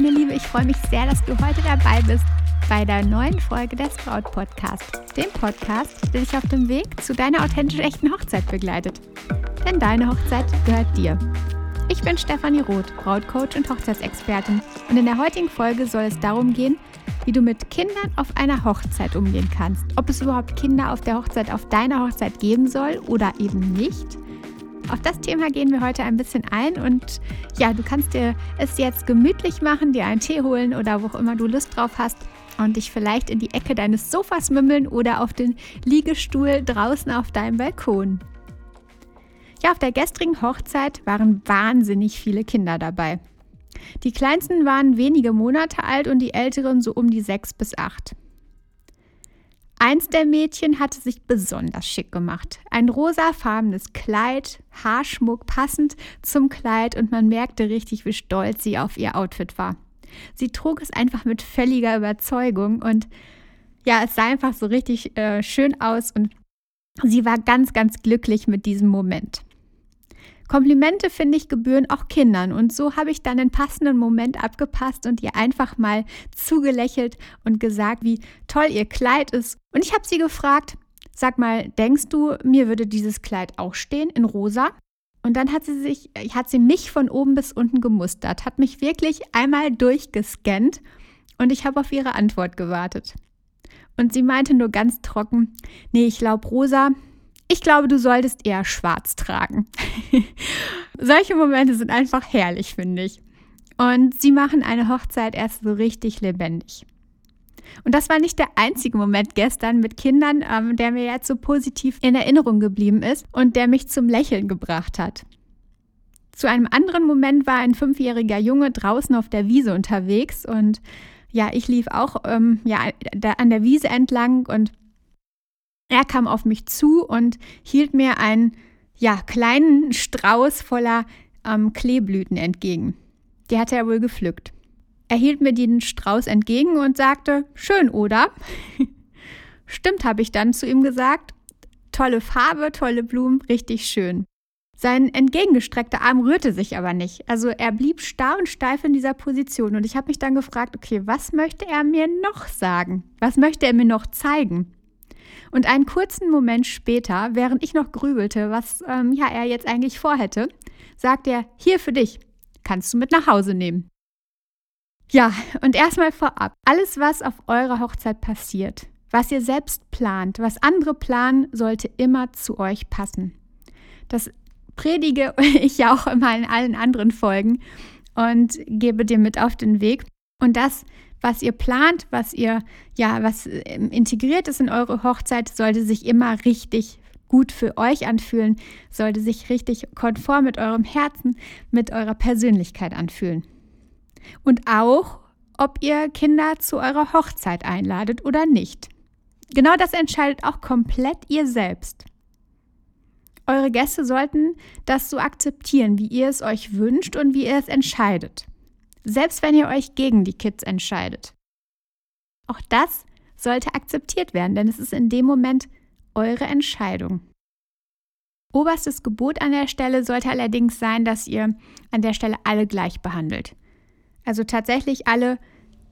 Meine Liebe, ich freue mich sehr, dass du heute dabei bist bei der neuen Folge des Braut Podcast, dem Podcast, der dich auf dem Weg zu deiner authentisch echten Hochzeit begleitet. Denn deine Hochzeit gehört dir. Ich bin Stefanie Roth, Brautcoach und Hochzeitsexpertin und in der heutigen Folge soll es darum gehen, wie du mit Kindern auf einer Hochzeit umgehen kannst. Ob es überhaupt Kinder auf der Hochzeit auf deiner Hochzeit geben soll oder eben nicht auf das Thema gehen wir heute ein bisschen ein und ja, du kannst dir es jetzt gemütlich machen, dir einen Tee holen oder wo auch immer du Lust drauf hast und dich vielleicht in die Ecke deines Sofas mümmeln oder auf den Liegestuhl draußen auf deinem Balkon. Ja, auf der gestrigen Hochzeit waren wahnsinnig viele Kinder dabei. Die kleinsten waren wenige Monate alt und die älteren so um die sechs bis acht. Eins der Mädchen hatte sich besonders schick gemacht. Ein rosafarbenes Kleid, Haarschmuck passend zum Kleid und man merkte richtig, wie stolz sie auf ihr Outfit war. Sie trug es einfach mit völliger Überzeugung und ja, es sah einfach so richtig äh, schön aus und sie war ganz, ganz glücklich mit diesem Moment. Komplimente, finde ich, gebühren auch Kindern. Und so habe ich dann den passenden Moment abgepasst und ihr einfach mal zugelächelt und gesagt, wie toll ihr Kleid ist. Und ich habe sie gefragt, sag mal, denkst du, mir würde dieses Kleid auch stehen in rosa? Und dann hat sie sich, hat sie mich von oben bis unten gemustert, hat mich wirklich einmal durchgescannt und ich habe auf ihre Antwort gewartet. Und sie meinte nur ganz trocken, nee, ich glaube rosa, ich glaube, du solltest eher schwarz tragen. Solche Momente sind einfach herrlich, finde ich. Und sie machen eine Hochzeit erst so richtig lebendig. Und das war nicht der einzige Moment gestern mit Kindern, ähm, der mir jetzt so positiv in Erinnerung geblieben ist und der mich zum Lächeln gebracht hat. Zu einem anderen Moment war ein fünfjähriger Junge draußen auf der Wiese unterwegs und ja, ich lief auch ähm, ja, an der Wiese entlang und er kam auf mich zu und hielt mir einen ja, kleinen Strauß voller ähm, Kleeblüten entgegen. Die hatte er wohl gepflückt. Er hielt mir den Strauß entgegen und sagte, schön, oder? Stimmt, habe ich dann zu ihm gesagt. Tolle Farbe, tolle Blumen, richtig schön. Sein entgegengestreckter Arm rührte sich aber nicht. Also er blieb starr und steif in dieser Position. Und ich habe mich dann gefragt, okay, was möchte er mir noch sagen? Was möchte er mir noch zeigen? Und einen kurzen Moment später, während ich noch grübelte, was ähm, ja, er jetzt eigentlich vorhätte, sagt er, hier für dich, kannst du mit nach Hause nehmen. Ja, und erstmal vorab, alles, was auf eurer Hochzeit passiert, was ihr selbst plant, was andere planen, sollte immer zu euch passen. Das predige ich ja auch immer in allen anderen Folgen und gebe dir mit auf den Weg. Und das was ihr plant, was ihr, ja, was ähm, integriert ist in eure Hochzeit, sollte sich immer richtig gut für euch anfühlen, sollte sich richtig konform mit eurem Herzen, mit eurer Persönlichkeit anfühlen. Und auch, ob ihr Kinder zu eurer Hochzeit einladet oder nicht. Genau das entscheidet auch komplett ihr selbst. Eure Gäste sollten das so akzeptieren, wie ihr es euch wünscht und wie ihr es entscheidet selbst wenn ihr euch gegen die Kids entscheidet. Auch das sollte akzeptiert werden, denn es ist in dem Moment eure Entscheidung. Oberstes Gebot an der Stelle sollte allerdings sein, dass ihr an der Stelle alle gleich behandelt. Also tatsächlich alle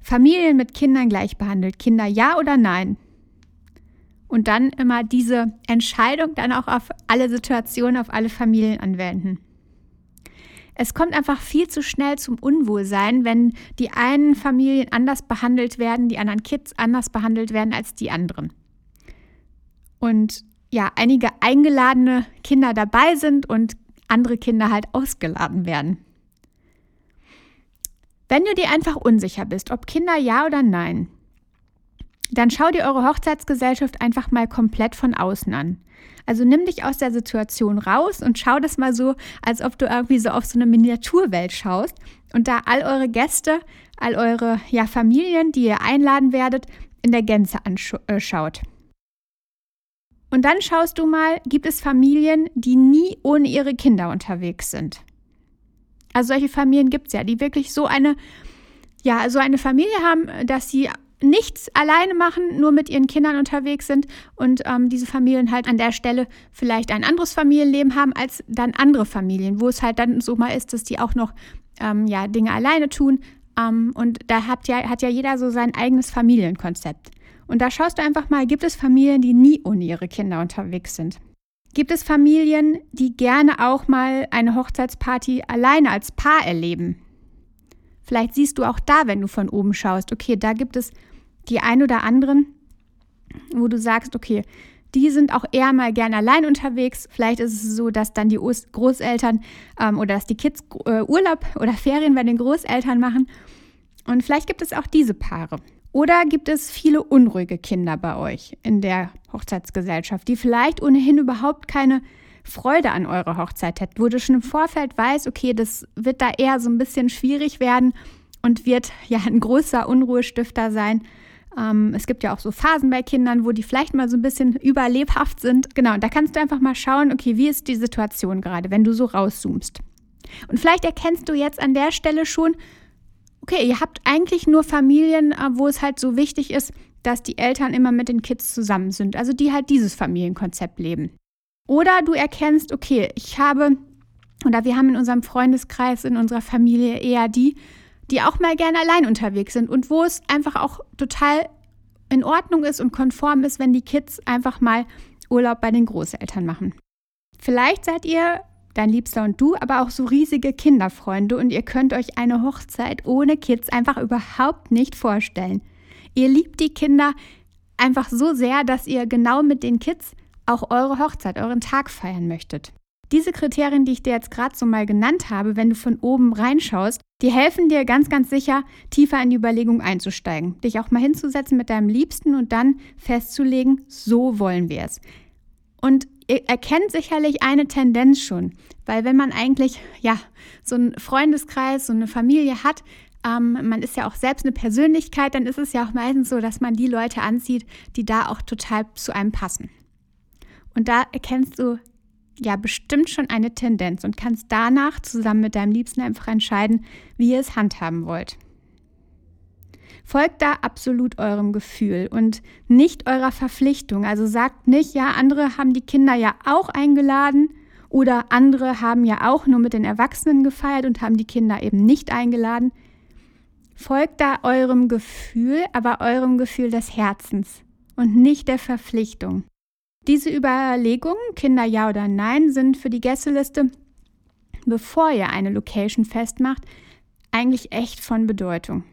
Familien mit Kindern gleich behandelt. Kinder ja oder nein. Und dann immer diese Entscheidung dann auch auf alle Situationen, auf alle Familien anwenden. Es kommt einfach viel zu schnell zum Unwohlsein, wenn die einen Familien anders behandelt werden, die anderen Kids anders behandelt werden als die anderen. Und ja, einige eingeladene Kinder dabei sind und andere Kinder halt ausgeladen werden. Wenn du dir einfach unsicher bist, ob Kinder ja oder nein, dann schau dir eure Hochzeitsgesellschaft einfach mal komplett von außen an. Also nimm dich aus der Situation raus und schau das mal so, als ob du irgendwie so auf so eine Miniaturwelt schaust und da all eure Gäste, all eure ja, Familien, die ihr einladen werdet, in der Gänze anschaut. Äh, und dann schaust du mal, gibt es Familien, die nie ohne ihre Kinder unterwegs sind. Also solche Familien gibt es ja, die wirklich so eine, ja, so eine Familie haben, dass sie nichts alleine machen, nur mit ihren Kindern unterwegs sind und ähm, diese Familien halt an der Stelle vielleicht ein anderes Familienleben haben als dann andere Familien, wo es halt dann so mal ist, dass die auch noch ähm, ja, Dinge alleine tun, Ähm, und da hat ja, hat ja jeder so sein eigenes Familienkonzept. Und da schaust du einfach mal, gibt es Familien, die nie ohne ihre Kinder unterwegs sind? Gibt es Familien, die gerne auch mal eine Hochzeitsparty alleine als Paar erleben? Vielleicht siehst du auch da, wenn du von oben schaust, okay, da gibt es die ein oder anderen, wo du sagst, okay, die sind auch eher mal gern allein unterwegs. Vielleicht ist es so, dass dann die Großeltern ähm, oder dass die Kids äh, Urlaub oder Ferien bei den Großeltern machen. Und vielleicht gibt es auch diese Paare. Oder gibt es viele unruhige Kinder bei euch in der Hochzeitsgesellschaft, die vielleicht ohnehin überhaupt keine Freude an eurer Hochzeit hätten, wo du schon im Vorfeld weißt, okay, das wird da eher so ein bisschen schwierig werden und wird ja ein großer Unruhestifter sein. Ähm, es gibt ja auch so Phasen bei Kindern, wo die vielleicht mal so ein bisschen überlebhaft sind. Genau, und da kannst du einfach mal schauen, okay, wie ist die Situation gerade, wenn du so rauszoomst. Und vielleicht erkennst du jetzt an der Stelle schon, okay, ihr habt eigentlich nur Familien, äh, wo es halt so wichtig ist, dass die Eltern immer mit den Kids zusammen sind, also die halt dieses Familienkonzept leben. Oder du erkennst, okay, ich habe, oder wir haben in unserem Freundeskreis, in unserer Familie eher die, die auch mal gerne allein unterwegs sind und wo es einfach auch total in Ordnung ist und konform ist, wenn die Kids einfach mal Urlaub bei den Großeltern machen. Vielleicht seid ihr, dein Liebster und du, aber auch so riesige Kinderfreunde und ihr könnt euch eine Hochzeit ohne Kids einfach überhaupt nicht vorstellen. Ihr liebt die Kinder einfach so sehr, dass ihr genau mit den Kids auch eure Hochzeit, euren Tag feiern möchtet. Diese Kriterien, die ich dir jetzt gerade so mal genannt habe, wenn du von oben reinschaust, die helfen dir ganz, ganz sicher, tiefer in die Überlegung einzusteigen, dich auch mal hinzusetzen mit deinem Liebsten und dann festzulegen, so wollen wir es. Und ihr erkennt sicherlich eine Tendenz schon, weil wenn man eigentlich ja so einen Freundeskreis, so eine Familie hat, ähm, man ist ja auch selbst eine Persönlichkeit, dann ist es ja auch meistens so, dass man die Leute anzieht, die da auch total zu einem passen. Und da erkennst du ja bestimmt schon eine Tendenz und kannst danach zusammen mit deinem Liebsten einfach entscheiden, wie ihr es handhaben wollt. Folgt da absolut eurem Gefühl und nicht eurer Verpflichtung. Also sagt nicht, ja, andere haben die Kinder ja auch eingeladen oder andere haben ja auch nur mit den Erwachsenen gefeiert und haben die Kinder eben nicht eingeladen. Folgt da eurem Gefühl, aber eurem Gefühl des Herzens und nicht der Verpflichtung. Diese Überlegungen, Kinder ja oder nein, sind für die Gästeliste, bevor ihr eine Location festmacht, eigentlich echt von Bedeutung.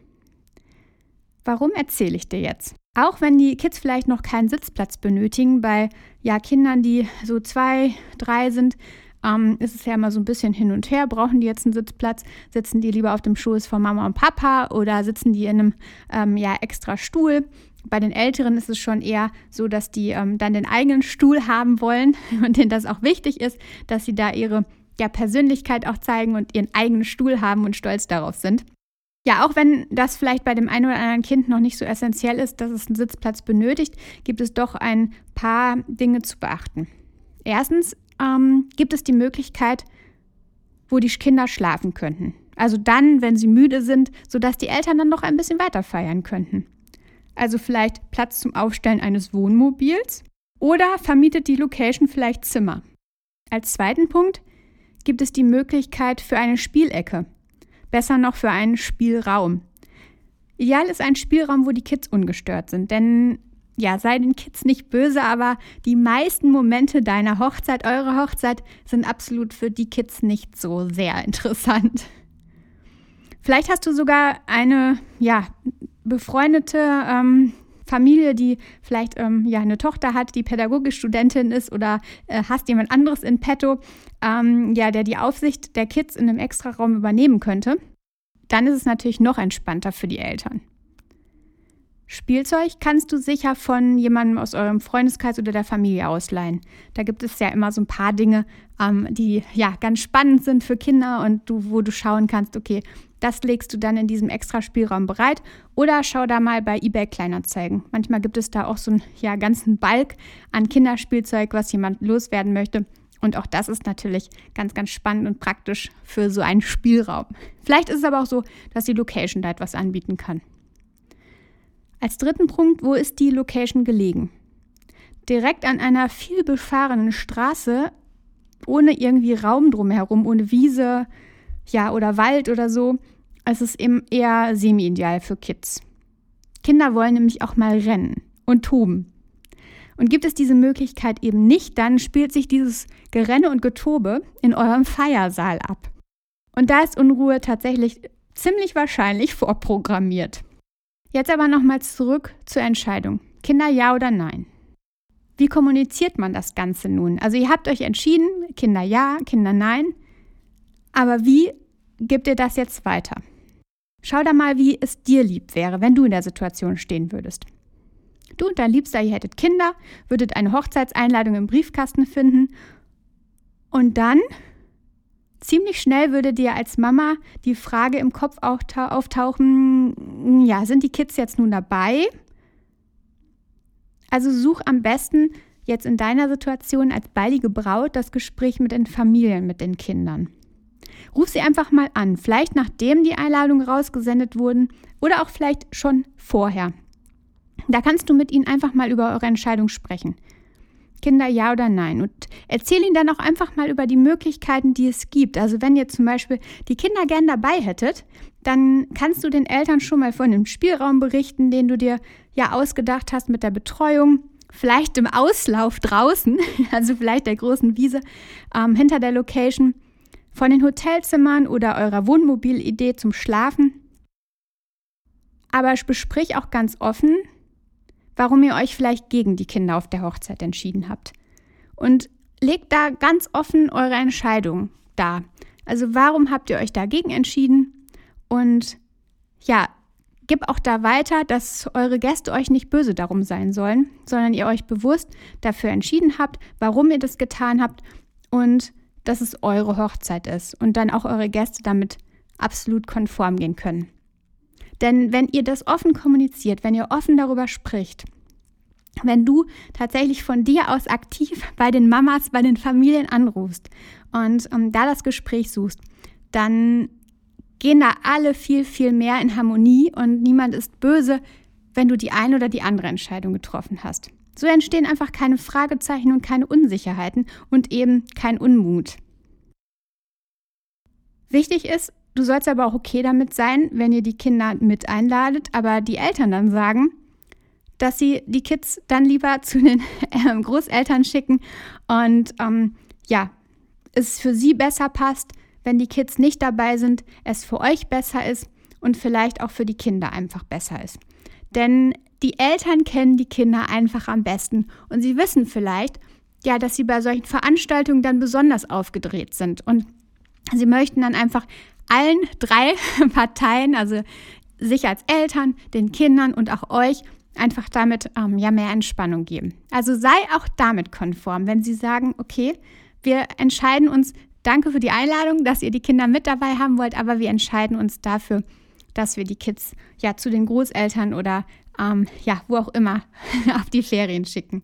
Warum erzähle ich dir jetzt? Auch wenn die Kids vielleicht noch keinen Sitzplatz benötigen, bei ja, Kindern, die so zwei, drei sind, ähm, ist es ja immer so ein bisschen hin und her. Brauchen die jetzt einen Sitzplatz? Sitzen die lieber auf dem Schoß von Mama und Papa oder sitzen die in einem ähm, ja, extra Stuhl? Bei den Älteren ist es schon eher so, dass die ähm, dann den eigenen Stuhl haben wollen und denen das auch wichtig ist, dass sie da ihre ja, Persönlichkeit auch zeigen und ihren eigenen Stuhl haben und stolz darauf sind. Ja, auch wenn das vielleicht bei dem einen oder anderen Kind noch nicht so essentiell ist, dass es einen Sitzplatz benötigt, gibt es doch ein paar Dinge zu beachten. Erstens ähm, gibt es die Möglichkeit, wo die Kinder schlafen könnten. Also dann, wenn sie müde sind, sodass die Eltern dann noch ein bisschen weiter feiern könnten also vielleicht Platz zum Aufstellen eines Wohnmobils oder vermietet die Location vielleicht Zimmer. Als zweiten Punkt gibt es die Möglichkeit für eine Spielecke, besser noch für einen Spielraum. Ideal ist ein Spielraum, wo die Kids ungestört sind, denn ja, sei den Kids nicht böse, aber die meisten Momente deiner Hochzeit, eurer Hochzeit, sind absolut für die Kids nicht so sehr interessant. Vielleicht hast du sogar eine ja, befreundete ähm, Familie, die vielleicht ähm, ja eine Tochter hat, die Pädagogikstudentin ist oder äh, hast jemand anderes in petto, ähm, ja, der die Aufsicht der Kids in einem Extraraum übernehmen könnte, dann ist es natürlich noch entspannter für die Eltern. Spielzeug kannst du sicher von jemandem aus eurem Freundeskreis oder der Familie ausleihen. Da gibt es ja immer so ein paar Dinge, ähm, die ja ganz spannend sind für Kinder und du, wo du schauen kannst, okay, das legst du dann in diesem extra Spielraum bereit oder schau da mal bei eBay Kleinanzeigen. Manchmal gibt es da auch so einen ja, ganzen Balk an Kinderspielzeug, was jemand loswerden möchte. Und auch das ist natürlich ganz, ganz spannend und praktisch für so einen Spielraum. Vielleicht ist es aber auch so, dass die Location da etwas anbieten kann. Als dritten Punkt, wo ist die Location gelegen? Direkt an einer viel befahrenen Straße, ohne irgendwie Raum drumherum, ohne Wiese, ja, oder Wald oder so, es ist eben eher semi-ideal für Kids. Kinder wollen nämlich auch mal rennen und toben. Und gibt es diese Möglichkeit eben nicht, dann spielt sich dieses Gerenne und Getobe in eurem Feiersaal ab. Und da ist Unruhe tatsächlich ziemlich wahrscheinlich vorprogrammiert. Jetzt aber nochmal zurück zur Entscheidung. Kinder ja oder nein? Wie kommuniziert man das Ganze nun? Also ihr habt euch entschieden, Kinder ja, Kinder nein. Aber wie gebt ihr das jetzt weiter? Schau da mal, wie es dir lieb wäre, wenn du in der Situation stehen würdest. Du und dein Liebster, ihr hättet Kinder, würdet eine Hochzeitseinladung im Briefkasten finden und dann ziemlich schnell würde dir als Mama die Frage im Kopf auftauchen, ja, sind die Kids jetzt nun dabei? Also such am besten jetzt in deiner Situation als baldige Braut das Gespräch mit den Familien, mit den Kindern. Ruf sie einfach mal an, vielleicht nachdem die Einladungen rausgesendet wurden oder auch vielleicht schon vorher. Da kannst du mit ihnen einfach mal über eure Entscheidung sprechen. Kinder ja oder nein. Und erzähl ihnen dann auch einfach mal über die Möglichkeiten, die es gibt. Also wenn ihr zum Beispiel die Kinder gern dabei hättet, dann kannst du den Eltern schon mal von dem Spielraum berichten, den du dir ja ausgedacht hast mit der Betreuung. Vielleicht im Auslauf draußen, also vielleicht der großen Wiese ähm, hinter der Location von den Hotelzimmern oder eurer Wohnmobilidee zum Schlafen. Aber besprich auch ganz offen, warum ihr euch vielleicht gegen die Kinder auf der Hochzeit entschieden habt. Und legt da ganz offen eure Entscheidung dar. Also warum habt ihr euch dagegen entschieden? Und ja, gib auch da weiter, dass eure Gäste euch nicht böse darum sein sollen, sondern ihr euch bewusst dafür entschieden habt, warum ihr das getan habt und dass es eure Hochzeit ist und dann auch eure Gäste damit absolut konform gehen können. Denn wenn ihr das offen kommuniziert, wenn ihr offen darüber spricht, wenn du tatsächlich von dir aus aktiv bei den Mamas, bei den Familien anrufst und um, ähm, da das Gespräch suchst, dann gehen da alle viel, viel mehr in Harmonie und niemand ist böse, wenn du die eine oder die andere Entscheidung getroffen hast. So entstehen einfach keine Fragezeichen und keine Unsicherheiten und eben kein Unmut. Wichtig ist, du sollst aber auch okay damit sein, wenn ihr die Kinder mit einladet, aber die Eltern dann sagen, dass sie die Kids dann lieber zu den äh, Großeltern schicken und ähm, ja, es für sie besser passt, wenn die Kids nicht dabei sind, es für euch besser ist und vielleicht auch für die Kinder einfach besser ist. Denn die Eltern kennen die Kinder einfach am besten und sie wissen vielleicht, ja, dass sie bei solchen Veranstaltungen dann besonders aufgedreht sind und sie möchten dann einfach allen drei Parteien, also sich als Eltern, den Kindern und auch euch einfach damit ähm, ja mehr Entspannung geben. Also sei auch damit konform, wenn sie sagen, okay, wir entscheiden uns, danke für die Einladung, dass ihr die Kinder mit dabei haben wollt, aber wir entscheiden uns dafür, dass wir die Kids ja zu den Großeltern oder ähm, ja, wo auch immer auf die Ferien schicken.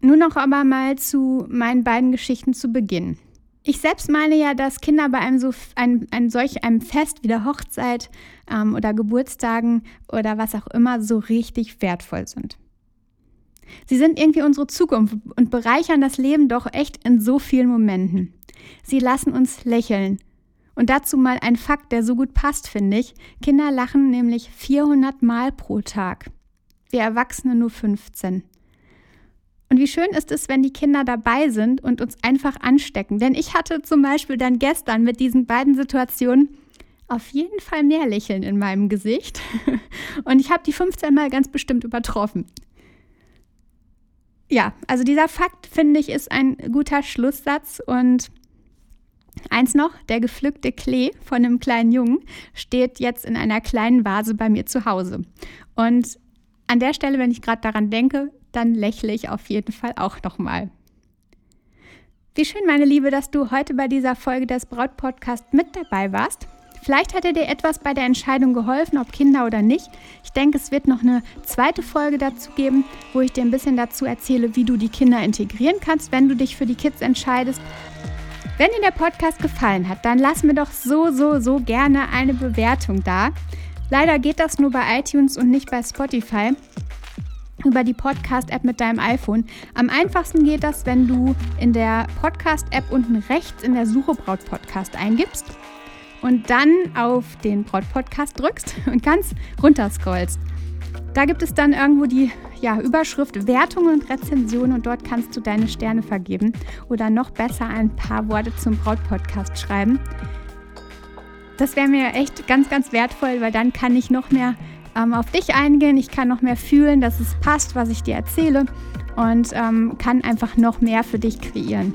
Nun noch aber mal zu meinen beiden Geschichten zu Beginn. Ich selbst meine ja, dass Kinder bei einem so ein, ein solch einem Fest wie der Hochzeit ähm, oder Geburtstagen oder was auch immer so richtig wertvoll sind. Sie sind irgendwie unsere Zukunft und bereichern das Leben doch echt in so vielen Momenten. Sie lassen uns lächeln. Und dazu mal ein Fakt, der so gut passt, finde ich. Kinder lachen nämlich 400 Mal pro Tag. Wir Erwachsene nur 15. Und wie schön ist es, wenn die Kinder dabei sind und uns einfach anstecken. Denn ich hatte zum Beispiel dann gestern mit diesen beiden Situationen auf jeden Fall mehr Lächeln in meinem Gesicht. Und ich habe die 15 Mal ganz bestimmt übertroffen. Ja, also dieser Fakt, finde ich, ist ein guter Schlusssatz. Und eins noch, der gepflückte Klee von einem kleinen Jungen steht jetzt in einer kleinen Vase bei mir zu Hause. Und an der Stelle, wenn ich gerade daran denke, dann lächle ich auf jeden Fall auch nochmal. Wie schön, meine Liebe, dass du heute bei dieser Folge des Braut-Podcast mit dabei warst. Vielleicht hat er dir etwas bei der Entscheidung geholfen, ob Kinder oder nicht. Ich denke, es wird noch eine zweite Folge dazu geben, wo ich dir ein bisschen dazu erzähle, wie du die Kinder integrieren kannst, wenn du dich für die Kids entscheidest. Wenn dir der Podcast gefallen hat, dann lass mir doch so, so, so gerne eine Bewertung da. Leider geht das nur bei iTunes und nicht bei Spotify über die Podcast-App mit deinem iPhone. Am einfachsten geht das, wenn du in der Podcast-App unten rechts in der Suche Braut Podcast eingibst. und dann auf den Braut-Podcast drückst und ganz runter scrollst. Da gibt es dann irgendwo die ja, Überschrift Wertungen und Rezensionen und dort kannst du deine Sterne vergeben oder noch besser ein paar Worte zum Braut-Podcast schreiben. Das wäre mir echt ganz, ganz wertvoll, weil dann kann ich noch mehr ähm, auf dich eingehen, ich kann noch mehr fühlen, dass es passt, was ich dir erzähle und ähm, kann einfach noch mehr für dich kreieren.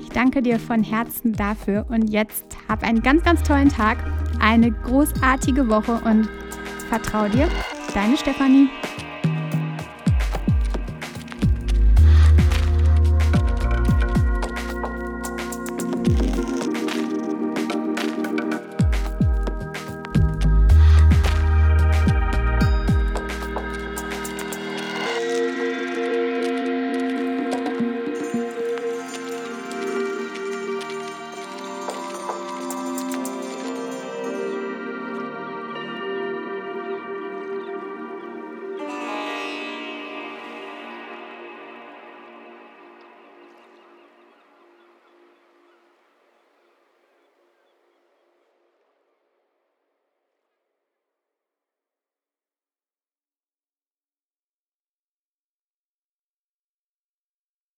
Ich danke dir von Herzen dafür und jetzt hab einen ganz, ganz tollen Tag, eine großartige Woche und vertrau dir, deine Stefanie.